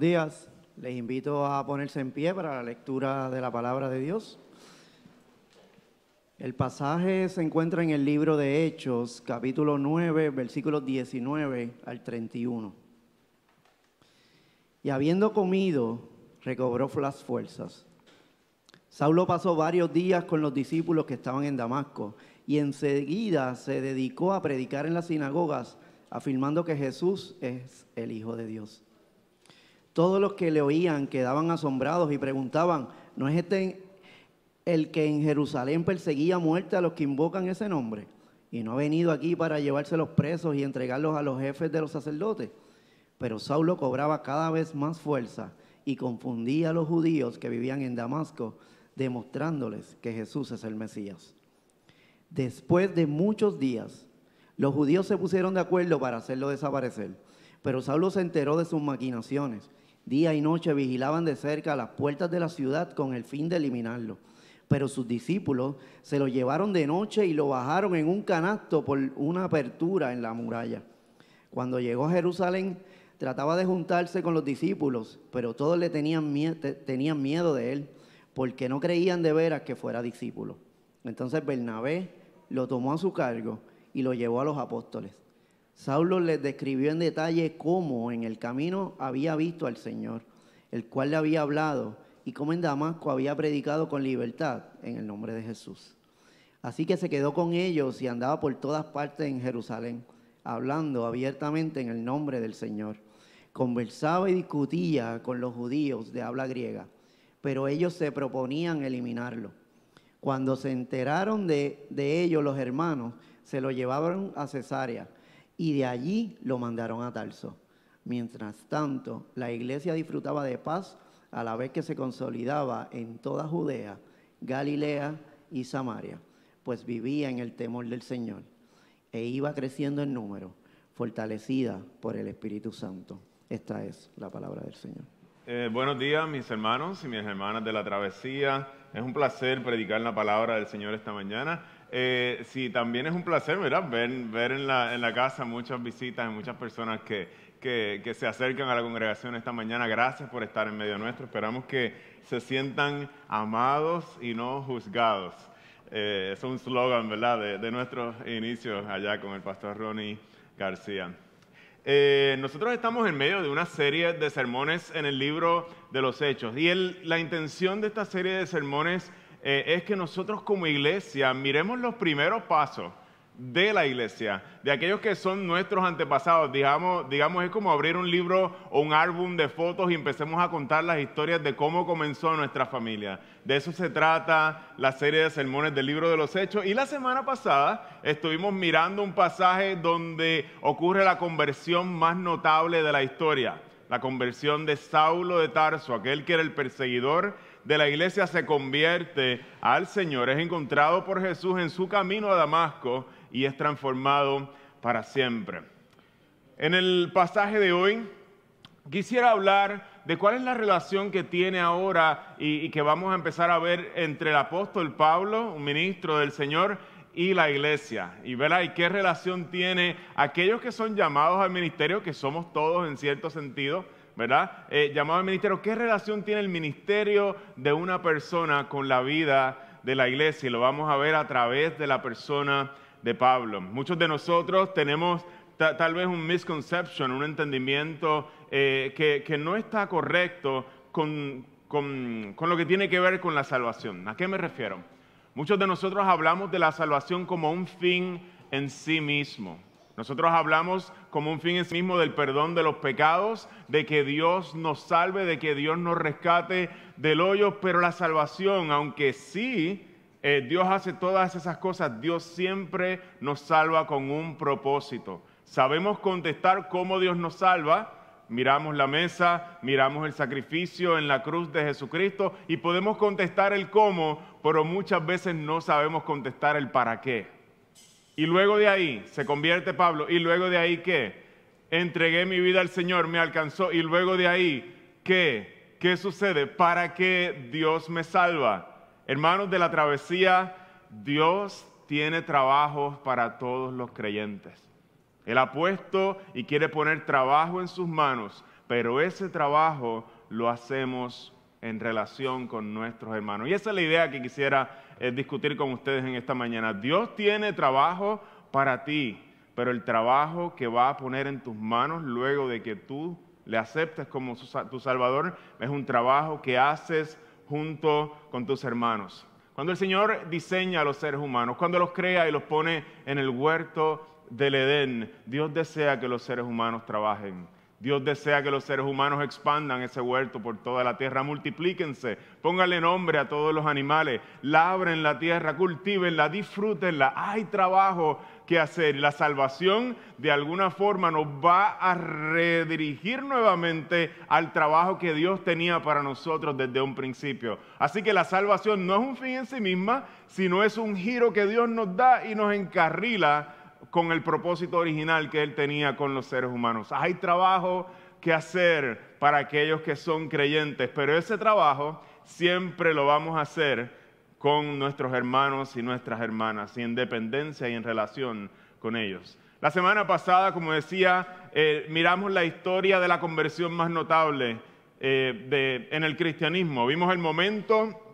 Días. Les invito a ponerse en pie para la lectura de la palabra de Dios. El pasaje se encuentra en el libro de Hechos, capítulo 9, versículos 19 al 31. Y habiendo comido, recobró las fuerzas. Saulo pasó varios días con los discípulos que estaban en Damasco y enseguida se dedicó a predicar en las sinagogas, afirmando que Jesús es el Hijo de Dios. Todos los que le oían quedaban asombrados y preguntaban, ¿no es este el que en Jerusalén perseguía muerte a los que invocan ese nombre? Y no ha venido aquí para llevarse los presos y entregarlos a los jefes de los sacerdotes. Pero Saulo cobraba cada vez más fuerza y confundía a los judíos que vivían en Damasco, demostrándoles que Jesús es el Mesías. Después de muchos días, los judíos se pusieron de acuerdo para hacerlo desaparecer. Pero Saulo se enteró de sus maquinaciones Día y noche vigilaban de cerca las puertas de la ciudad con el fin de eliminarlo. Pero sus discípulos se lo llevaron de noche y lo bajaron en un canasto por una apertura en la muralla. Cuando llegó a Jerusalén, trataba de juntarse con los discípulos, pero todos le tenían, tenían miedo de él, porque no creían de veras que fuera discípulo. Entonces Bernabé lo tomó a su cargo y lo llevó a los apóstoles. Saulo les describió en detalle cómo en el camino había visto al Señor, el cual le había hablado, y cómo en Damasco había predicado con libertad en el nombre de Jesús. Así que se quedó con ellos y andaba por todas partes en Jerusalén, hablando abiertamente en el nombre del Señor. Conversaba y discutía con los judíos de habla griega, pero ellos se proponían eliminarlo. Cuando se enteraron de, ello los hermanos, se lo llevaron a Cesarea y de allí lo mandaron a Tarso. Mientras tanto, la iglesia disfrutaba de paz a la vez que se consolidaba en toda Judea, Galilea y Samaria, pues vivía en el temor del Señor e iba creciendo en número, fortalecida por el Espíritu Santo. Esta es la palabra del Señor. Eh, buenos días, mis hermanos y mis hermanas de la travesía. Es un placer predicar la palabra del Señor esta mañana. Eh, sí, también es un placer, ¿verdad? Ver, ver en, la, en la casa muchas visitas y muchas personas que, que, que, se acercan a la congregación esta mañana. Gracias por estar en medio nuestro. Esperamos que se sientan amados y no juzgados. Eh, es un slogan, ¿verdad?, de, de, nuestros inicios allá con el pastor Ronnie García. Eh, nosotros estamos en medio de una serie de sermones en el libro de los Hechos y el, la intención de esta serie de sermones eh, es que nosotros como iglesia miremos los primeros pasos de la iglesia, de aquellos que son nuestros antepasados. Digamos, digamos, es como abrir un libro o un álbum de fotos y empecemos a contar las historias de cómo comenzó nuestra familia. De eso se trata la serie de sermones del libro de los Hechos. Y la semana pasada estuvimos mirando un pasaje donde ocurre la conversión más notable de la historia. La conversión de Saulo de Tarso, aquel que era el perseguidor de la iglesia se convierte al Señor, es encontrado por Jesús en su camino a Damasco y es transformado para siempre. En el pasaje de hoy quisiera hablar de cuál es la relación que tiene ahora y, que vamos a empezar a ver entre el apóstol Pablo, un ministro del Señor, y la iglesia. Y verá, y qué relación tiene aquellos que son llamados al ministerio, que somos todos en cierto sentido, ¿verdad? Eh, llamado al ministerio, ¿qué relación tiene el ministerio de una persona con la vida de la iglesia? Y lo vamos a ver a través de la persona de Pablo. Muchos de nosotros tenemos tal vez un misconception, un entendimiento eh, que, no está correcto con, con lo que tiene que ver con la salvación. ¿A qué me refiero? Muchos de nosotros hablamos de la salvación como un fin en sí mismo. Nosotros hablamos como un fin en sí mismo del perdón de los pecados, de que Dios nos salve, de que Dios nos rescate del hoyo, pero la salvación, aunque sí eh, Dios hace todas esas cosas, Dios siempre nos salva con un propósito. Sabemos contestar cómo Dios nos salva, miramos la mesa, miramos el sacrificio en la cruz de Jesucristo y podemos contestar el cómo, pero muchas veces no sabemos contestar el para qué. Y luego de ahí se convierte Pablo. Y luego de ahí qué? Entregué mi vida al Señor, me alcanzó. Y luego de ahí qué? ¿Qué sucede? ¿Para qué Dios me salva? Hermanos de la travesía, Dios tiene trabajos para todos los creyentes. Él ha puesto y quiere poner trabajo en sus manos pero ese trabajo lo hacemos en relación con nuestros hermanos. Y esa es la idea que quisiera eh, discutir con ustedes en esta mañana. Dios tiene trabajo para ti, pero el trabajo que va a poner en tus manos luego de que tú le aceptes como tu Salvador es un trabajo que haces junto con tus hermanos. Cuando el Señor diseña a los seres humanos, cuando los crea y los pone en el huerto del Edén, Dios desea que los seres humanos trabajen Dios desea que los seres humanos expandan ese huerto por toda la tierra, multiplíquense, pónganle nombre a todos los animales, labren la tierra, cultívenla, disfrútenla. Hay trabajo que hacer la salvación de alguna forma nos va a redirigir nuevamente al trabajo que Dios tenía para nosotros desde un principio. Así que la salvación no es un fin en sí misma, sino es un giro que Dios nos da y nos encarrila con el propósito original que Él tenía con los seres humanos. Hay trabajo que hacer para aquellos que son creyentes, pero ese trabajo siempre lo vamos a hacer con nuestros hermanos y nuestras hermanas, y en dependencia y en relación con ellos. La semana pasada, como decía, eh, miramos la historia de la conversión más notable eh, en el cristianismo. Vimos el momento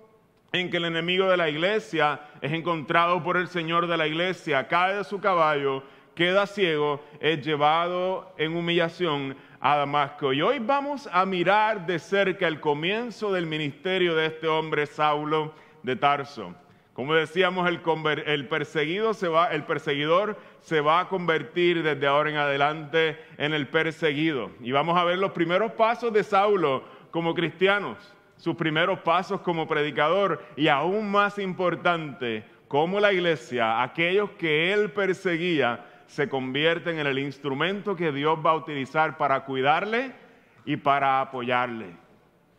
en que el enemigo de la iglesia es encontrado por el Señor de la iglesia, cae de su caballo, queda ciego, es llevado en humillación a Damasco. Y hoy vamos a mirar de cerca el comienzo del ministerio de este hombre, Saulo de Tarso. Como decíamos, el, el, perseguido se va, el perseguidor se va a convertir desde ahora en adelante en el perseguido. Y vamos a ver los primeros pasos de Saulo como cristianos sus primeros pasos como predicador y aún más importante, cómo la iglesia, aquellos que él perseguía, se convierten en el instrumento que Dios va a utilizar para cuidarle y para apoyarle.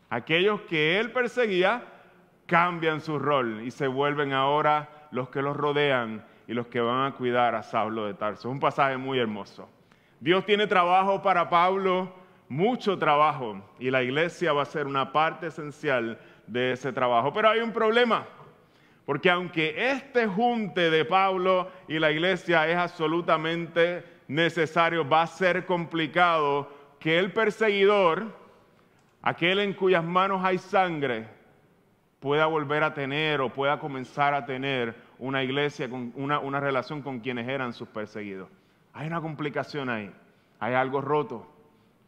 Aquellos que él perseguía cambian su rol y se vuelven ahora los que los rodean y los que van a cuidar a Saulo de Tarso. Es un pasaje muy hermoso. Dios tiene trabajo para Pablo mucho trabajo y la iglesia va a ser una parte esencial de ese trabajo. Pero hay un problema, porque aunque este junte de Pablo y la iglesia es absolutamente necesario, va a ser complicado que el perseguidor, aquel en cuyas manos hay sangre, pueda volver a tener o pueda comenzar a tener una iglesia, con una, una relación con quienes eran sus perseguidos. Hay una complicación ahí, hay algo roto.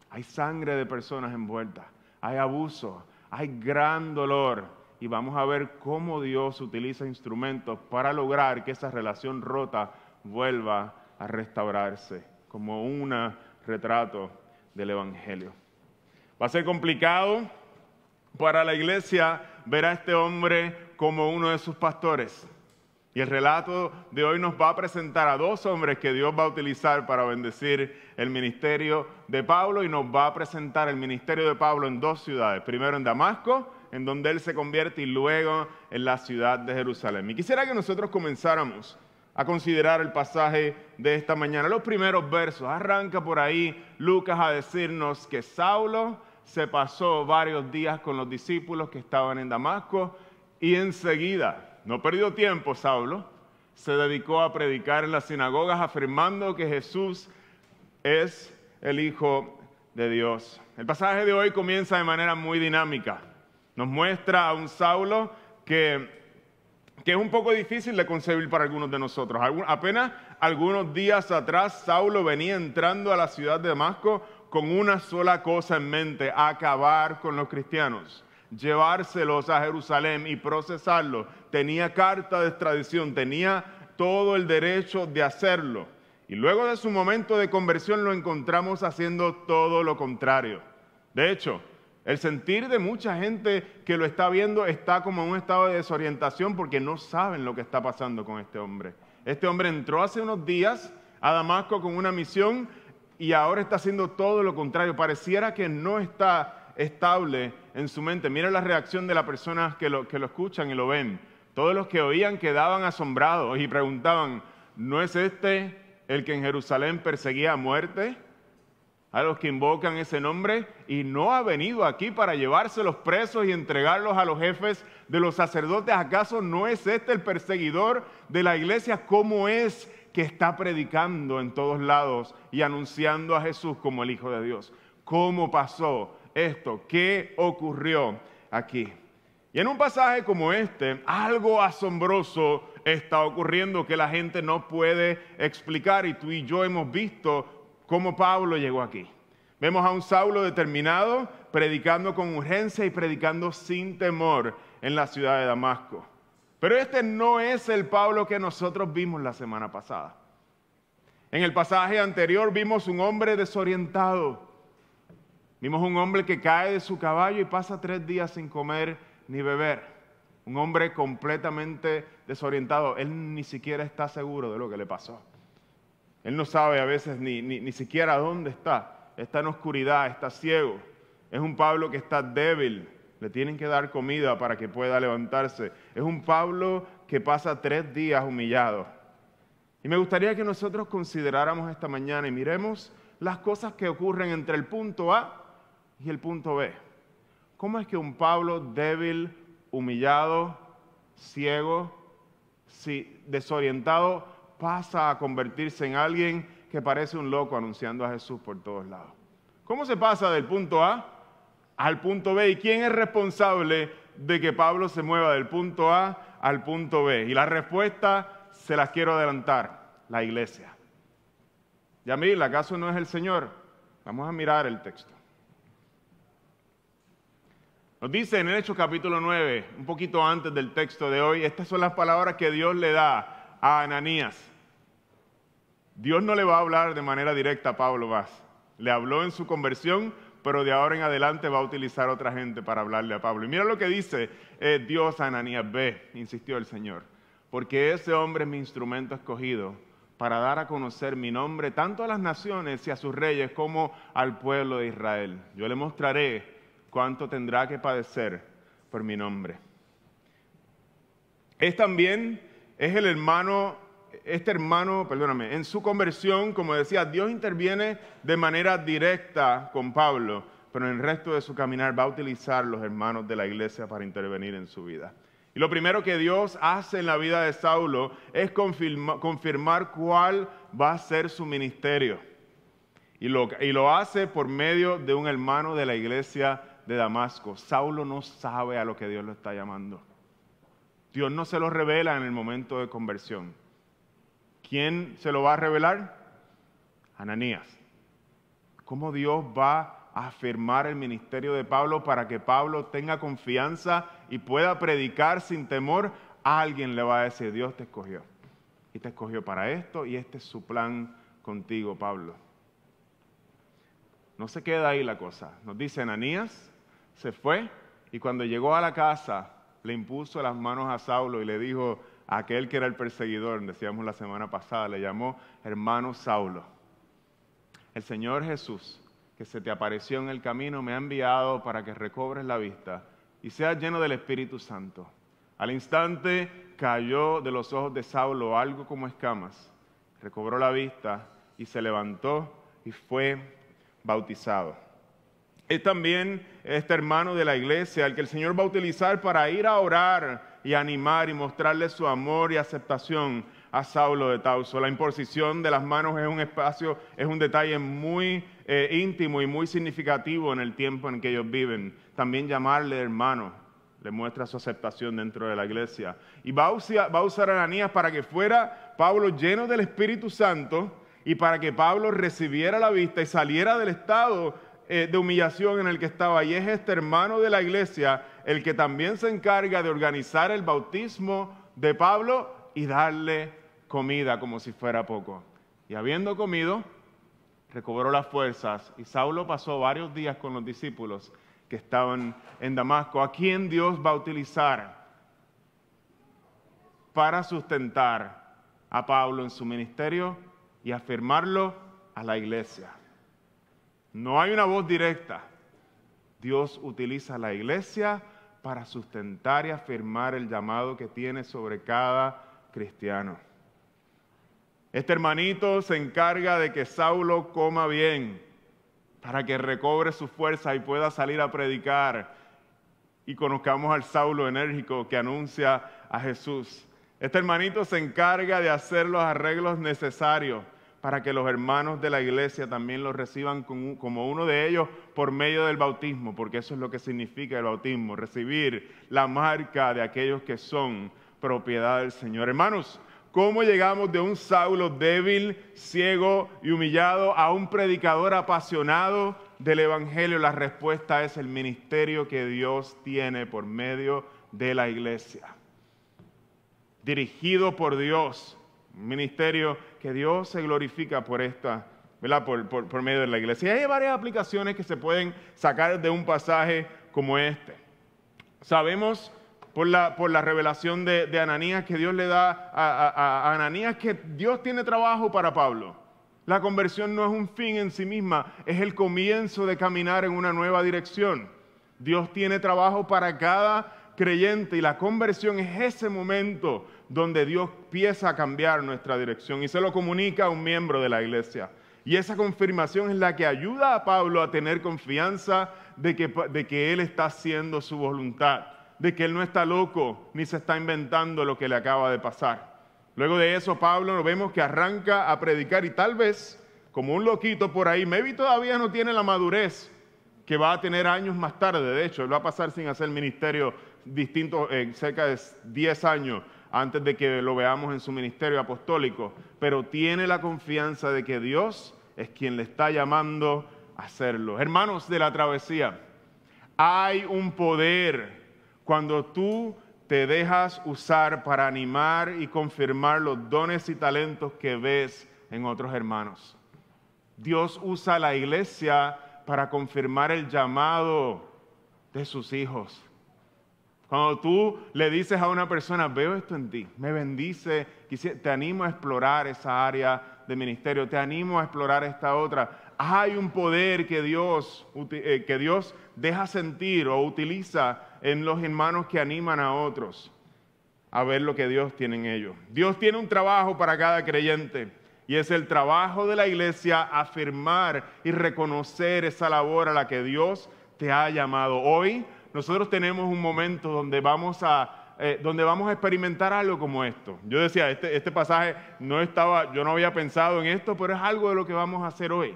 Hay sangre de personas envueltas, hay abuso, hay gran dolor. Y vamos a ver cómo Dios utiliza instrumentos para lograr que esa relación rota vuelva a restaurarse, como un retrato del Evangelio. Va a ser complicado para la iglesia ver a este hombre como uno de sus pastores. Y el relato de hoy nos va a presentar a dos hombres que Dios va a utilizar para bendecir el ministerio de Pablo y nos va a presentar el ministerio de Pablo en dos ciudades. Primero en Damasco, en donde él se convierte, y luego en la ciudad de Jerusalén. Y quisiera que nosotros comenzáramos a considerar el pasaje de esta mañana. Los primeros versos. Arranca por ahí Lucas a decirnos que Saulo se pasó varios días con los discípulos que estaban en Damasco y enseguida no perdió tiempo Saulo, se dedicó a predicar en las sinagogas afirmando que Jesús es el Hijo de Dios. El pasaje de hoy comienza de manera muy dinámica. Nos muestra a un Saulo que, que es un poco difícil de concebir para algunos de nosotros. apenas algunos días atrás Saulo venía entrando a la ciudad de Damasco con una sola cosa en mente, acabar con los cristianos llevárselos a Jerusalén y procesarlos. Tenía carta de extradición, tenía todo el derecho de hacerlo. Y luego de su momento de conversión lo encontramos haciendo todo lo contrario. De hecho, el sentir de mucha gente que lo está viendo está como en un estado de desorientación porque no saben lo que está pasando con este hombre. Este hombre entró hace unos días a Damasco con una misión y ahora está haciendo todo lo contrario. Pareciera que no está estable en su mente. Mira la reacción de las personas que lo, que lo escuchan y lo ven. Todos los que oían quedaban asombrados y preguntaban, ¿no es este el que en Jerusalén perseguía a muerte? A los que invocan ese nombre y no ha venido aquí para llevarse los presos y entregarlos a los jefes de los sacerdotes. ¿Acaso no es este el perseguidor de la iglesia? ¿Cómo es que está predicando en todos lados y anunciando a Jesús como el Hijo de Dios? cómo pasó esto, qué ocurrió aquí. Y en un pasaje como este, algo asombroso está ocurriendo que la gente no puede explicar y tú y yo hemos visto cómo Pablo llegó aquí. Vemos a un Saulo determinado, predicando con urgencia y predicando sin temor en la ciudad de Damasco. Pero este no es el Pablo que nosotros vimos la semana pasada. En el pasaje anterior vimos un hombre desorientado. Vimos un hombre que cae de su caballo y pasa tres días sin comer ni beber. Un hombre completamente desorientado. Él ni siquiera está seguro de lo que le pasó. Él no sabe a veces ni, ni, ni siquiera dónde está está en oscuridad, está ciego. Es un Pablo que está débil, le tienen que dar comida para que pueda levantarse. Es un Pablo que pasa tres días humillado. Y me gustaría que nosotros consideráramos esta mañana y miremos las cosas que ocurren entre el punto A y el punto B. ¿Cómo es que un Pablo débil, humillado, ciego, desorientado, pasa a convertirse en alguien que parece un loco anunciando a Jesús por todos lados. ¿Cómo se pasa del punto A al punto B? ¿Y quién es responsable de que Pablo se mueva del punto A al punto B? Y la respuesta se las quiero adelantar, la iglesia. Yamil, ¿acaso no es el Señor? Vamos a mirar el texto. Nos dice en el Hechos capítulo 9, un poquito antes del texto de hoy, estas son las palabras que Dios le da a Ananías. Dios no le va a hablar de manera directa a Pablo Vaz. Le habló en su conversión, pero de ahora en adelante va a utilizar otra gente para hablarle a Pablo. Y mira lo que dice eh, Dios a Ananías, ve, insistió el Señor, porque ese hombre es mi instrumento escogido para dar a conocer mi nombre tanto a las naciones y a sus reyes como al pueblo de Israel. Yo le mostraré cuánto tendrá que padecer por mi nombre. Es también, es el hermano este hermano, perdóname, en su conversión, como decía, Dios interviene de manera directa con Pablo, pero en el resto de su caminar va a utilizar los hermanos de la iglesia para intervenir en su vida. Y lo primero que Dios hace en la vida de Saulo es confirmar cuál va a ser su ministerio. Y lo, y lo hace por medio de un hermano de la iglesia de Damasco. Saulo no sabe a lo que Dios lo está llamando. Dios no se lo revela en el momento de conversión. ¿Quién se lo va a revelar? Ananías. ¿Cómo Dios va a afirmar el ministerio de Pablo para que Pablo tenga confianza y pueda predicar sin temor? Alguien le va a decir, Dios te escogió. Y te escogió para esto y este es su plan contigo, Pablo. No se queda ahí la cosa. Nos dice Ananías, se fue y cuando llegó a la casa le impuso las manos a Saulo y le dijo, aquel que era el perseguidor, decíamos la semana pasada, le llamó hermano Saulo. El Señor Jesús, que se te apareció en el camino, me ha enviado para que recobres la vista y seas lleno del Espíritu Santo. Al instante cayó de los ojos de Saulo algo como escamas, recobró la vista y se levantó y fue bautizado. Es también este hermano de la iglesia, al que el Señor va a utilizar para ir a orar y animar y mostrarle su amor y aceptación a Saulo de Tauso. La imposición de las manos es un espacio, es un detalle muy eh, íntimo y muy significativo en el tiempo en que ellos viven. También llamarle hermano le muestra su aceptación dentro de la iglesia. Y va a usar, va a, Ananías para que fuera Pablo lleno del Espíritu Santo y para que Pablo recibiera la vista y saliera del estado eh, de humillación en el que estaba. Y es este hermano de la iglesia el que también se encarga de organizar el bautismo de Pablo y darle comida como si fuera poco. Y habiendo comido, recobró las fuerzas y Saulo pasó varios días con los discípulos que estaban en Damasco, a quien Dios va a utilizar para sustentar a Pablo en su ministerio y afirmarlo a la iglesia. No hay una voz directa. Dios utiliza la iglesia para sustentar y afirmar el llamado que tiene sobre cada cristiano. Este hermanito se encarga de que Saulo coma bien para que recobre su fuerza y pueda salir a predicar y conozcamos al Saulo enérgico que anuncia a Jesús. Este hermanito se encarga de hacer los arreglos necesarios para que los hermanos de la iglesia también lo reciban como uno de ellos por medio del bautismo, porque eso es lo que significa el bautismo, recibir la marca de aquellos que son propiedad del Señor. Hermanos, ¿cómo llegamos de un Saulo débil, ciego y humillado a un predicador apasionado del Evangelio? La respuesta es el ministerio que Dios tiene por medio de la iglesia. Dirigido por Dios, un ministerio que Dios se glorifica por esta, ¿verdad? Por, medio de la iglesia. Y hay varias aplicaciones que se pueden sacar de un pasaje como este. Sabemos por la, por la revelación de, Ananías que Dios le da a, a Ananías que Dios tiene trabajo para Pablo. La conversión no es un fin en sí misma, es el comienzo de caminar en una nueva dirección. Dios tiene trabajo para cada creyente y la conversión es ese momento donde Dios empieza a cambiar nuestra dirección y se lo comunica a un miembro de la iglesia. Y esa confirmación es la que ayuda a Pablo a tener confianza de que, de que él está haciendo su voluntad, de que él no está loco ni se está inventando lo que le acaba de pasar. Luego de eso, Pablo nos vemos que arranca a predicar y tal vez, como un loquito por ahí, maybe todavía no tiene la madurez que va a tener años más tarde. De hecho, él va a pasar sin hacer ministerio distinto, en cerca de 10 años antes de que lo veamos en su ministerio apostólico, pero tiene la confianza de que Dios es quien le está llamando a hacerlo. Hermanos de la travesía, hay un poder cuando tú te dejas usar para animar y confirmar los dones y talentos que ves en otros hermanos. Dios usa la iglesia para confirmar el llamado de sus hijos. Cuando tú le dices a una persona, veo esto en ti, me bendice, te animo a explorar esa área de ministerio, te animo a explorar esta otra. Hay un poder que Dios, eh, que Dios deja sentir o utiliza en los hermanos que animan a otros a ver lo que Dios tiene en ellos. Dios tiene un trabajo para cada creyente y es el trabajo de la iglesia afirmar y reconocer esa labor a la que Dios te ha llamado. Hoy nosotros tenemos un momento donde vamos a, eh, donde vamos a experimentar algo como esto. Yo decía, este, este pasaje no estaba, yo no había pensado en esto, pero es algo de lo que vamos a hacer hoy.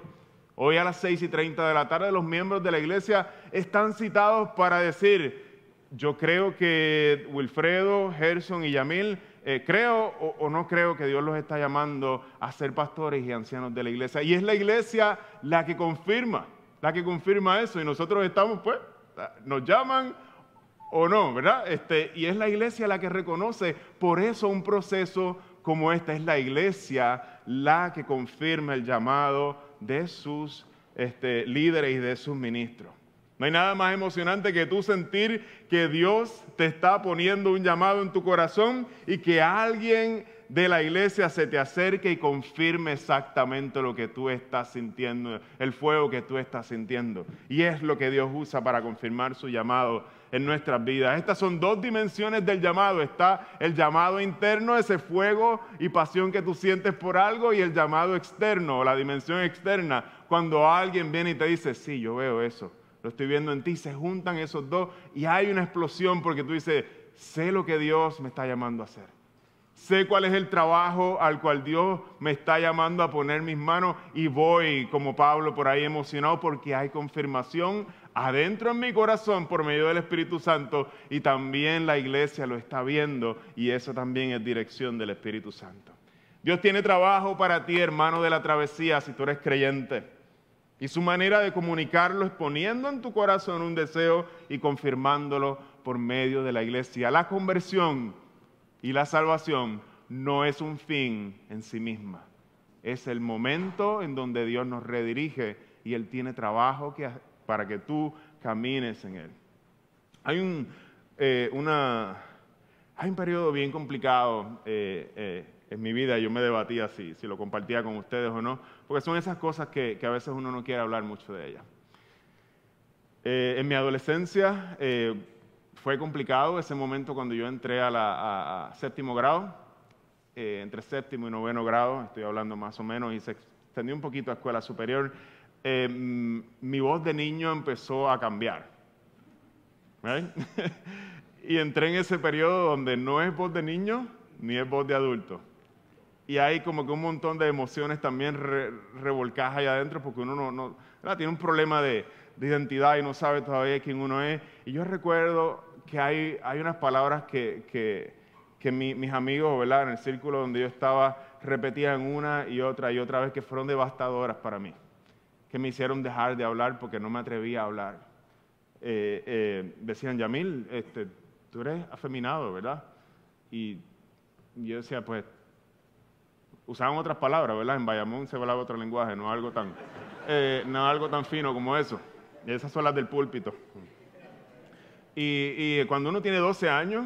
Hoy a las 6 y 30 de la tarde los miembros de la iglesia están citados para decir, yo creo que Wilfredo, Gerson y Yamil, eh, creo o, o, no creo que Dios los está llamando a ser pastores y ancianos de la iglesia. Y es la iglesia la que confirma, la que confirma eso. Y nosotros estamos pues nos llaman o no, ¿verdad? Este, y es la iglesia la que reconoce, por eso un proceso como este es la iglesia la que confirma el llamado de sus este, líderes y de sus ministros. No hay nada más emocionante que tú sentir que Dios te está poniendo un llamado en tu corazón y que alguien de la iglesia se te acerque y confirme exactamente lo que tú estás sintiendo, el fuego que tú estás sintiendo. Y es lo que Dios usa para confirmar su llamado en nuestras vidas. Estas son dos dimensiones del llamado. Está el llamado interno, ese fuego y pasión que tú sientes por algo, y el llamado externo, la dimensión externa, cuando alguien viene y te dice, sí, yo veo eso, lo estoy viendo en ti, se juntan esos dos y hay una explosión porque tú dices, sé lo que Dios me está llamando a hacer. Sé cuál es el trabajo al cual Dios me está llamando a poner mis manos y voy como Pablo por ahí emocionado porque hay confirmación adentro en mi corazón por medio del Espíritu Santo y también la iglesia lo está viendo y eso también es dirección del Espíritu Santo. Dios tiene trabajo para ti, hermano de la travesía, si tú eres creyente. Y su manera de comunicarlo es poniendo en tu corazón un deseo y confirmándolo por medio de la iglesia. La conversión y la salvación no es un fin en sí misma. Es el momento en donde Dios nos redirige y Él tiene trabajo para que tú camines en Él. Hay un, eh, hay un periodo bien complicado eh, eh, en mi vida, yo me debatía si, si lo compartía con ustedes o no, porque son esas cosas que, a veces uno no quiere hablar mucho de ellas. en mi adolescencia fue complicado ese momento cuando yo entré a, la, séptimo grado, eh, entre séptimo y noveno grado, estoy hablando más o menos, y se extendió un poquito a escuela superior. Eh, mi voz de niño empezó a cambiar. y entré en ese periodo donde no es voz de niño ni es voz de adulto. y hay como que un montón de emociones también revolcadas ahí adentro porque uno no, no tiene un problema de, de, identidad y no sabe todavía quién uno es. Y yo recuerdo que hay, hay unas palabras que, que, que mis amigos, ¿verdad? En el círculo donde yo estaba, repetían una y otra y otra vez que fueron devastadoras para mí, que me hicieron dejar de hablar porque no me atrevía a hablar. Eh, eh, decían, Yamil, este, tú eres afeminado, ¿verdad? Y yo decía, pues, usaban otras palabras, ¿verdad? En Bayamón se hablaba otro lenguaje, no algo tan, eh, no algo tan fino como eso. Esas son las del púlpito. Y, cuando uno tiene 12 años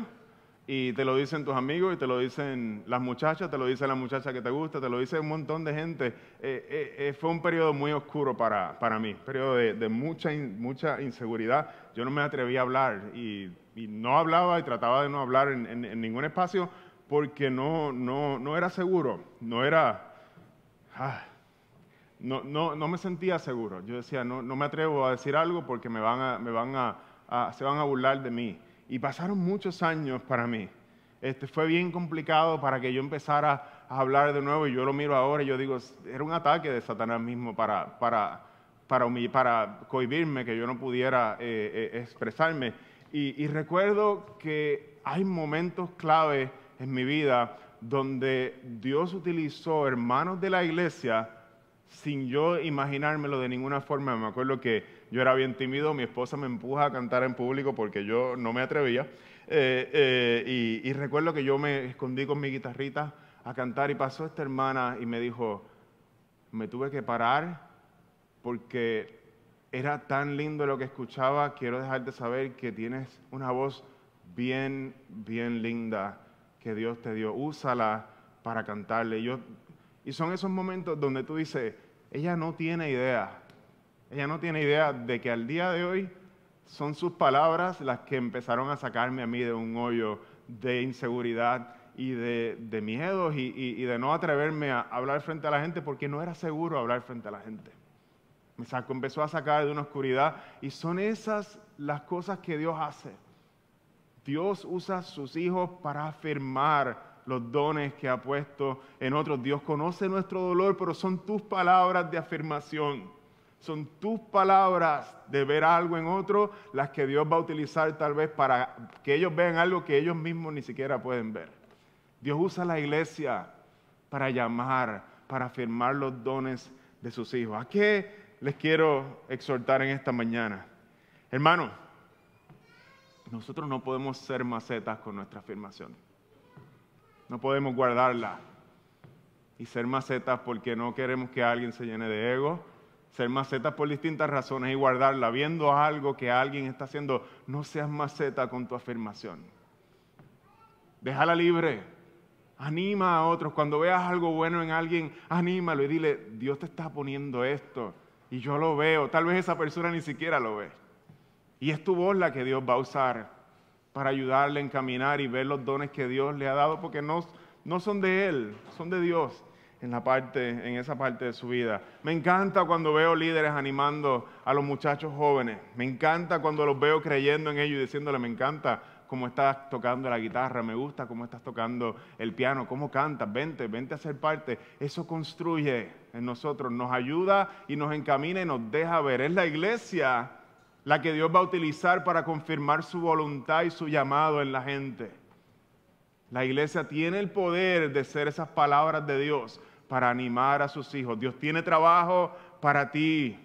y te lo dicen tus amigos y te lo dicen las muchachas, te lo dice la muchacha que te gusta, te lo dice un montón de gente, eh, eh, fue un periodo muy oscuro para, para mí, periodo de, mucha, mucha inseguridad. Yo no me atrevía a hablar y, no hablaba y trataba de no hablar en ningún espacio porque no, no, no era seguro, no era... Ah, no, no, no, me sentía seguro. Yo decía, no, no me atrevo a decir algo porque me van a, me van a, se van a burlar de mí. Y pasaron muchos años para mí. Este, fue bien complicado para que yo empezara a hablar de nuevo y yo lo miro ahora y yo digo, era un ataque de Satanás mismo para, para, para, para cohibirme, que yo no pudiera eh, eh, expresarme. Y, y recuerdo que hay momentos clave en mi vida donde Dios utilizó hermanos de la iglesia sin yo imaginármelo de ninguna forma. Me acuerdo que yo era bien tímido, mi esposa me empuja a cantar en público porque yo no me atrevía. Eh, eh, y, recuerdo que yo me escondí con mi guitarrita a cantar y pasó esta hermana y me dijo, me tuve que parar porque era tan lindo lo que escuchaba, quiero dejarte saber que tienes una voz bien, bien linda que Dios te dio, úsala para cantarle. Yo, y son esos momentos donde tú dices, ella no tiene idea, ella no tiene idea de que al día de hoy son sus palabras las que empezaron a sacarme a mí de un hoyo de inseguridad y de, de miedos y, de no atreverme a hablar frente a la gente porque no era seguro hablar frente a la gente. Me sacó, empezó a sacar de una oscuridad y son esas las cosas que Dios hace. Dios usa sus hijos para afirmar los dones que ha puesto en otros. Dios conoce nuestro dolor, pero son tus palabras de afirmación. Son tus palabras de ver algo en otro las que Dios va a utilizar tal vez para que ellos vean algo que ellos mismos ni siquiera pueden ver. Dios usa la iglesia para llamar, para afirmar los dones de sus hijos. ¿A qué les quiero exhortar en esta mañana? Hermano, nosotros no podemos ser macetas con nuestra afirmación. No podemos guardarla y ser macetas porque no queremos que alguien se llene de ego, ser macetas por distintas razones y guardarla viendo algo que alguien está haciendo. No seas maceta con tu afirmación. Déjala libre. Anima a otros. Cuando veas algo bueno en alguien, anímalo y dile, Dios te está poniendo esto. Y yo lo veo. Tal vez esa persona ni siquiera lo ve. Y es tu voz la que Dios va a usar para ayudarle a encaminar y ver los dones que Dios le ha dado, porque no, no son de Él, son de Dios en, la parte, en esa parte de su vida. Me encanta cuando veo líderes animando a los muchachos jóvenes. Me encanta cuando los veo creyendo en ellos y diciéndole, me encanta cómo estás tocando la guitarra, me gusta cómo estás tocando el piano, cómo cantas, vente, vente a ser parte. Eso construye en nosotros, nos ayuda y nos encamina y nos deja ver. Es la iglesia la que Dios va a utilizar para confirmar su voluntad y su llamado en la gente. La iglesia tiene el poder de ser esas palabras de Dios para animar a sus hijos. Dios tiene trabajo para ti.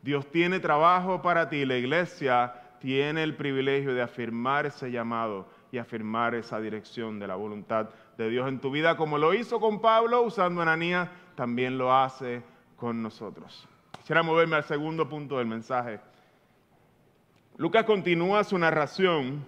Dios tiene trabajo para ti. La iglesia tiene el privilegio de afirmar ese llamado y afirmar esa dirección de la voluntad de Dios en tu vida, como lo hizo con Pablo usando Ananías, también lo hace con nosotros. Quisiera moverme al segundo punto del mensaje Lucas continúa su narración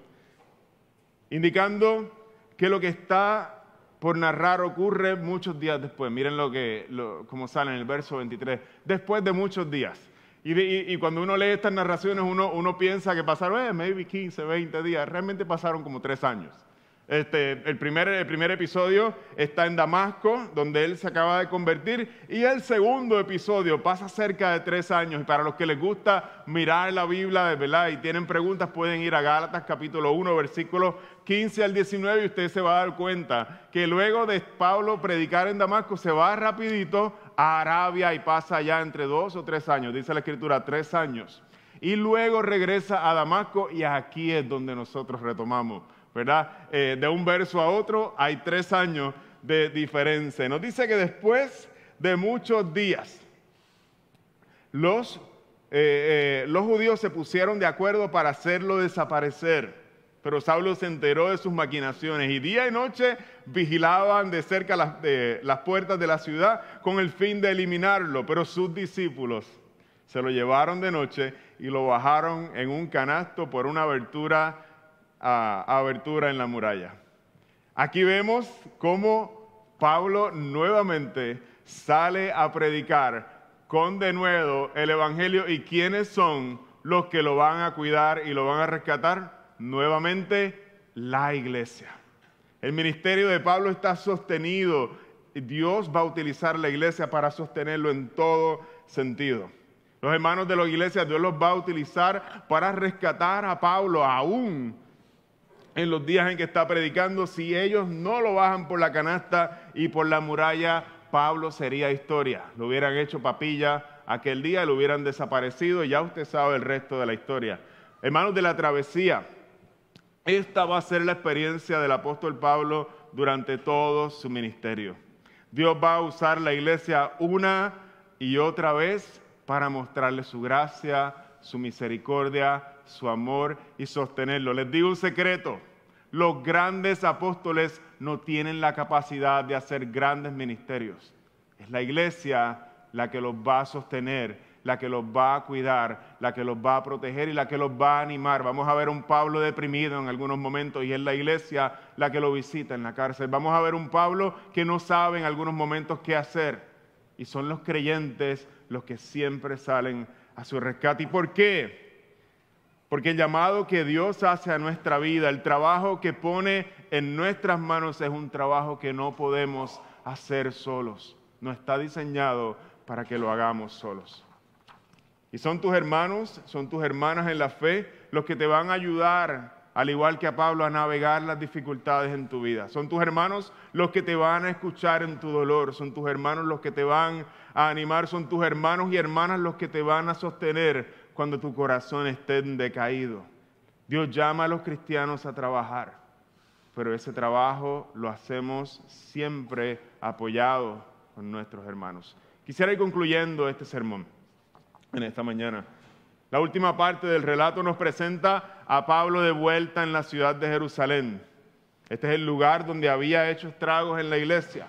indicando que lo que está por narrar ocurre muchos días después. Miren lo que, como sale en el verso 23, después de muchos días. Y, cuando uno lee estas narraciones, uno, uno piensa que pasaron, eh, maybe 15, 20 días. Realmente pasaron como tres años. Este, el, primer, el primer episodio está en Damasco, donde él se acaba de convertir, y el segundo episodio pasa cerca de tres años. Y para los que les gusta mirar la Biblia, ¿verdad? Y tienen preguntas, pueden ir a Gálatas capítulo 1, versículos 15 al 19, y usted se va a dar cuenta que luego de Pablo predicar en Damasco, se va rapidito a Arabia y pasa allá entre dos o tres años, dice la escritura, tres años. Y luego regresa a Damasco y aquí es donde nosotros retomamos ¿verdad? Eh, de un verso a otro hay tres años de diferencia. Nos dice que después de muchos días, los, eh, eh, los judíos se pusieron de acuerdo para hacerlo desaparecer. Pero Saulo se enteró de sus maquinaciones y día y noche vigilaban de cerca las puertas de la ciudad con el fin de eliminarlo. Pero sus discípulos se lo llevaron de noche y lo bajaron en un canasto por una abertura abertura en la muralla. Aquí vemos cómo Pablo nuevamente sale a predicar con de nuevo el Evangelio y quiénes son los que lo van a cuidar y lo van a rescatar. Nuevamente la iglesia. El ministerio de Pablo está sostenido. Dios va a utilizar la iglesia para sostenerlo en todo sentido. Los hermanos de la iglesia, Dios los va a utilizar para rescatar a Pablo aún en los días en que está predicando, si ellos no lo bajan por la canasta y por la muralla, Pablo sería historia. Lo hubieran hecho papilla aquel día, lo hubieran desaparecido, y ya usted sabe el resto de la historia. Hermanos de la travesía, esta va a ser la experiencia del apóstol Pablo durante todo su ministerio. Dios va a usar la iglesia una y otra vez para mostrarle su gracia, su misericordia, su amor y sostenerlo. Les digo un secreto, los grandes apóstoles no tienen la capacidad de hacer grandes ministerios. Es la iglesia la que los va a sostener, la que los va a cuidar, la que los va a proteger y la que los va a animar. Vamos a ver un Pablo deprimido en algunos momentos y es la iglesia la que lo visita en la cárcel. Vamos a ver un Pablo que no sabe en algunos momentos qué hacer y son los creyentes los que siempre salen a su rescate. ¿Y por qué? Porque el llamado que Dios hace a nuestra vida, el trabajo que pone en nuestras manos es un trabajo que no podemos hacer solos. No está diseñado para que lo hagamos solos. Y son tus hermanos, son tus hermanas en la fe los que te van a ayudar, al igual que a Pablo, a navegar las dificultades en tu vida. Son tus hermanos los que te van a escuchar en tu dolor, son tus hermanos los que te van a animar, son tus hermanos y hermanas los que te van a sostener cuando tu corazón esté decaído. Dios llama a los cristianos a trabajar, pero ese trabajo lo hacemos siempre apoyado con nuestros hermanos. Quisiera ir concluyendo este sermón en esta mañana. La última parte del relato nos presenta a Pablo de vuelta en la ciudad de Jerusalén. Este es el lugar donde había hecho estragos en la iglesia.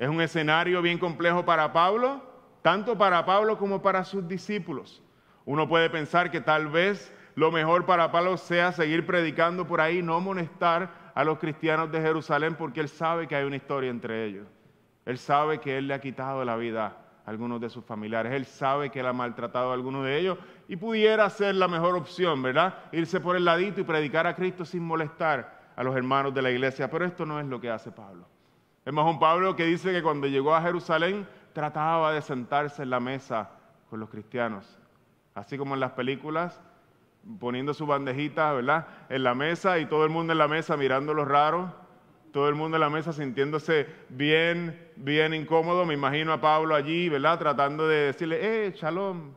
Es un escenario bien complejo para Pablo, tanto para Pablo como para sus discípulos. Uno puede pensar que tal vez lo mejor para Pablo sea seguir predicando por ahí, no molestar a los cristianos de Jerusalén porque él sabe que hay una historia entre ellos. Él sabe que él le ha quitado la vida a algunos de sus familiares. Él sabe que él ha maltratado a algunos de ellos y pudiera ser la mejor opción, ¿verdad? Irse por el ladito y predicar a Cristo sin molestar a los hermanos de la iglesia. Pero esto no es lo que hace Pablo. Es más un Pablo que dice que cuando llegó a Jerusalén trataba de sentarse en la mesa con los cristianos así como en las películas, poniendo su bandejita, ¿verdad? En la mesa y todo el mundo en la mesa mirando lo raro, todo el mundo en la mesa sintiéndose bien, bien incómodo. Me imagino a Pablo allí, ¿verdad? Tratando de decirle, eh, shalom,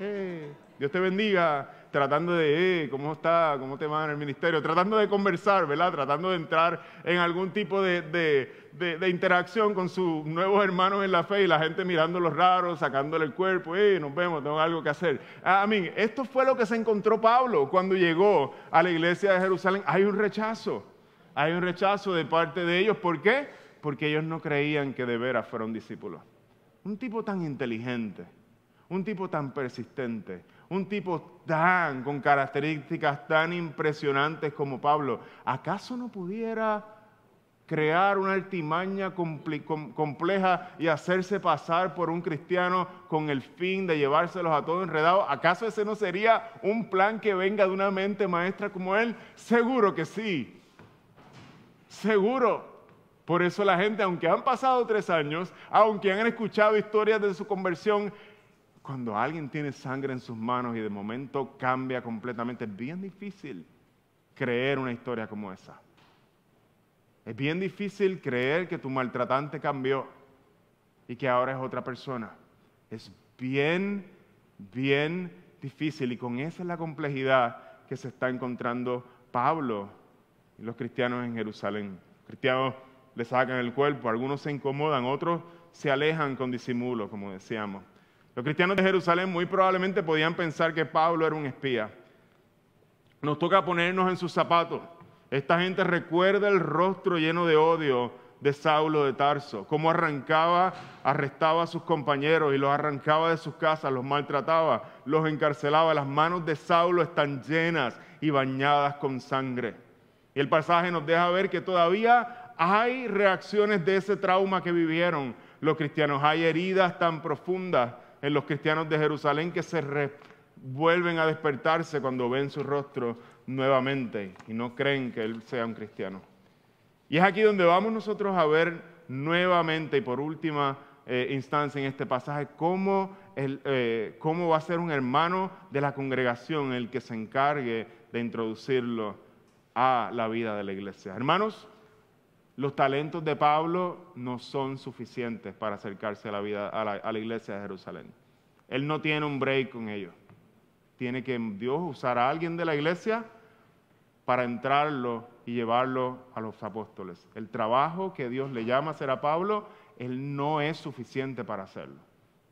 eh, Dios te bendiga, tratando de, eh, ¿cómo está? ¿Cómo te va en el ministerio? Tratando de conversar, ¿verdad? Tratando de entrar en algún tipo de, interacción con sus nuevos hermanos en la fe y la gente mirando los raros, sacándole el cuerpo, eh, nos vemos, tengo algo que hacer. A mí, esto fue lo que se encontró Pablo cuando llegó a la iglesia de Jerusalén. Hay un rechazo, hay un rechazo de parte de ellos. ¿Por qué? Porque ellos no creían que de veras fuera un discípulo. Un tipo tan inteligente, un tipo tan persistente, un tipo tan con características tan impresionantes como Pablo, ¿acaso no pudiera crear una artimaña compleja y hacerse pasar por un cristiano con el fin de llevárselos a todos enredados? ¿Acaso ese no sería un plan que venga de una mente maestra como él? Seguro que sí. seguro. Por eso la gente, aunque han pasado tres años, aunque han escuchado historias de su conversión, cuando alguien tiene sangre en sus manos y de momento cambia completamente, es bien difícil creer una historia como esa. Es bien difícil creer que tu maltratante cambió y que ahora es otra persona. Es bien, bien difícil y con esa es la complejidad que se está encontrando Pablo y los cristianos en Jerusalén. Los cristianos le sacan el cuerpo, algunos se incomodan, otros se alejan con disimulo, como decíamos. Los cristianos de Jerusalén muy probablemente podían pensar que Pablo era un espía. Nos toca ponernos en sus zapatos. Esta gente recuerda el rostro lleno de odio de Saulo de Tarso, cómo arrancaba, arrestaba a sus compañeros y los arrancaba de sus casas, los maltrataba, los encarcelaba. Las manos de Saulo están llenas y bañadas con sangre. Y el pasaje nos deja ver que todavía hay reacciones de ese trauma que vivieron los cristianos. Hay heridas tan profundas en los cristianos de Jerusalén que se vuelven a despertarse cuando ven su rostro nuevamente y no creen que él sea un cristiano. Y es aquí donde vamos nosotros a ver nuevamente y por última eh, instancia en este pasaje cómo, eh, cómo va a ser un hermano de la congregación el que se encargue de introducirlo a la vida de la iglesia. Hermanos, los talentos de Pablo no son suficientes para acercarse a la, vida, a la, iglesia de Jerusalén. Él no tiene un break con ellos. Tiene que Dios usar a alguien de la iglesia para entrarlo y llevarlo a los apóstoles. El trabajo que Dios le llama a hacer a Pablo, él no es suficiente para hacerlo.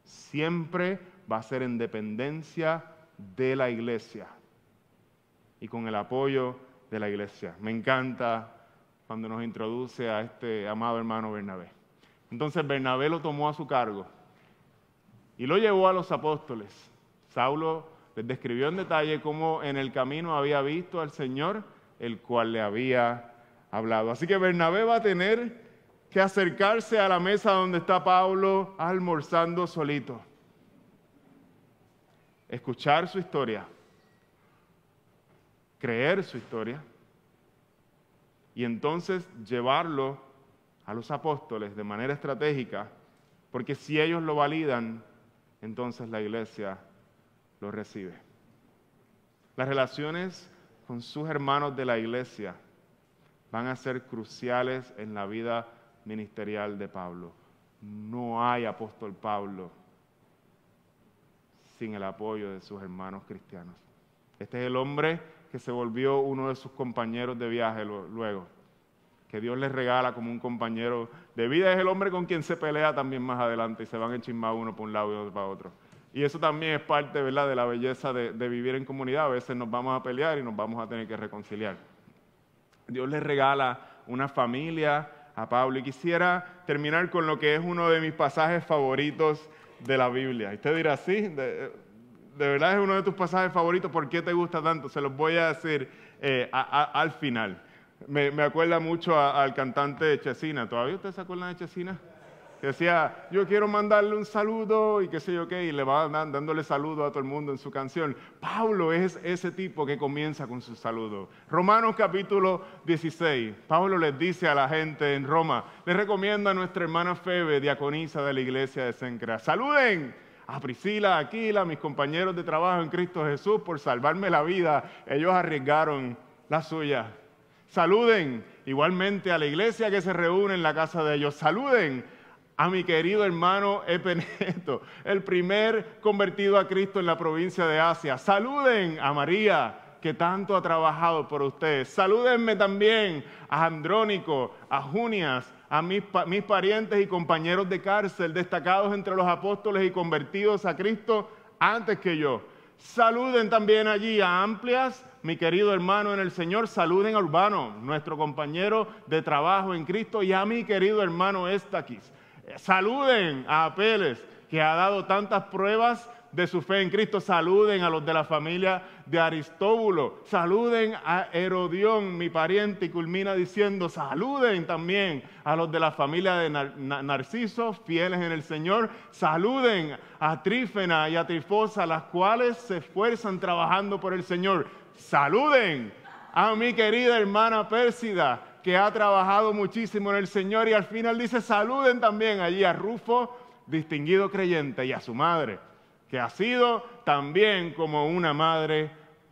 Siempre va a ser en dependencia de la iglesia y con el apoyo de la iglesia. Me encanta cuando nos introduce a este amado hermano Bernabé. Entonces Bernabé lo tomó a su cargo y lo llevó a los apóstoles. Saulo les describió en detalle cómo en el camino había visto al Señor, el cual le había hablado. Así que Bernabé va a tener que acercarse a la mesa donde está Pablo almorzando solito, escuchar su historia, creer su historia y entonces llevarlo a los apóstoles de manera estratégica, porque si ellos lo validan, entonces la iglesia lo recibe. Las relaciones con sus hermanos de la iglesia van a ser cruciales en la vida ministerial de Pablo. No hay apóstol Pablo sin el apoyo de sus hermanos cristianos. Este es el hombre que se volvió uno de sus compañeros de viaje luego, que Dios les regala como un compañero de vida. Es el hombre con quien se pelea también más adelante y se van a enchismar uno por un lado y otro para otro. Y eso también es parte ¿verdad? de la belleza de, vivir en comunidad. A veces nos vamos a pelear y nos vamos a tener que reconciliar. Dios le regala una familia a Pablo. Y quisiera terminar con lo que es uno de mis pasajes favoritos de la Biblia. Y usted dirá, sí, verdad es uno de tus pasajes favoritos. ¿Por qué te gusta tanto? Se los voy a decir eh, al final. Me, acuerda mucho al cantante Chesina. ¿Todavía usted se acuerda de Chesina? decía, yo quiero mandarle un saludo y qué sé yo qué, y le va dándole saludo a todo el mundo en su canción. Pablo es ese tipo que comienza con su saludo. Romanos capítulo 16, Pablo les dice a la gente en Roma, les recomienda a nuestra hermana Febe, diaconisa de la iglesia de Sencrea, saluden a Priscila, a Aquila, mis compañeros de trabajo en Cristo Jesús, por salvarme la vida. Ellos arriesgaron la suya. Saluden igualmente a la iglesia que se reúne en la casa de ellos. Saluden a mi querido hermano Epeneto, el primer convertido a Cristo en la provincia de Asia. Saluden a María, que tanto ha trabajado por ustedes. Salúdenme también a Andrónico, a Junias, a mis, mis parientes y compañeros de cárcel, destacados entre los apóstoles y convertidos a Cristo antes que yo. Saluden también allí a Amplias, mi querido hermano en el Señor. Saluden a Urbano, nuestro compañero de trabajo en Cristo, y a mi querido hermano Estaquis. Saluden a Apeles, que ha dado tantas pruebas de su fe en Cristo. Saluden a los de la familia de Aristóbulo. Saluden a Herodión, mi pariente, y culmina diciendo, saluden también a los de la familia de Narciso, fieles en el Señor. Saluden a Trífena y a Trifosa, las cuales se esfuerzan trabajando por el Señor. Saluden a mi querida hermana Pérsida, que ha trabajado muchísimo en el Señor y al final dice, saluden también allí a Rufo, distinguido creyente, y a su madre, que ha sido también como una madre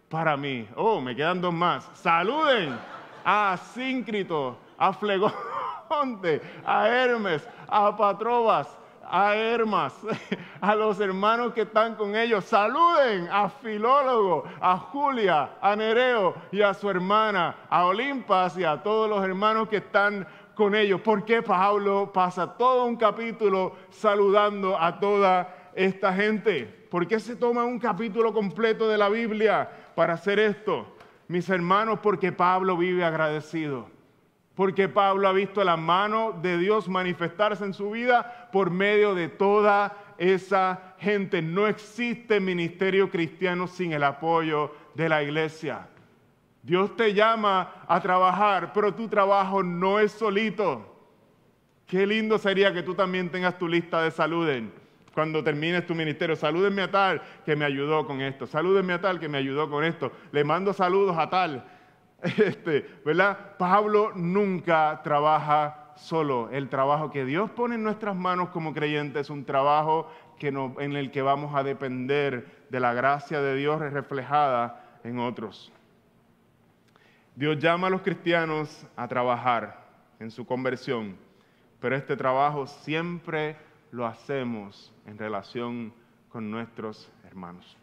para mí. Oh, me quedan dos más. Saluden a Síncrito, a Flegonte, a Hermes, a Patrobas, a Hermas, a los hermanos que están con ellos. Saluden a Filólogo, a Julia, a Nereo y a su hermana, a Olimpas y a todos los hermanos que están con ellos. ¿Por qué Pablo pasa todo un capítulo saludando a toda esta gente? ¿Por qué se toma un capítulo completo de la Biblia para hacer esto? Mis hermanos, porque Pablo vive agradecido porque Pablo ha visto la mano de Dios manifestarse en su vida por medio de toda esa gente. No existe ministerio cristiano sin el apoyo de la iglesia. Dios te llama a trabajar, pero tu trabajo no es solito. Qué lindo sería que tú también tengas tu lista de saluden cuando termines tu ministerio. Salúdenme a tal que me ayudó con esto. Salúdenme a tal que me ayudó con esto. Le mando saludos a tal Este. Pablo nunca trabaja solo. El trabajo que Dios pone en nuestras manos como creyentes es un trabajo en el que vamos a depender de la gracia de Dios reflejada en otros. Dios llama a los cristianos a trabajar en su conversión, pero este trabajo siempre lo hacemos en relación con nuestros hermanos.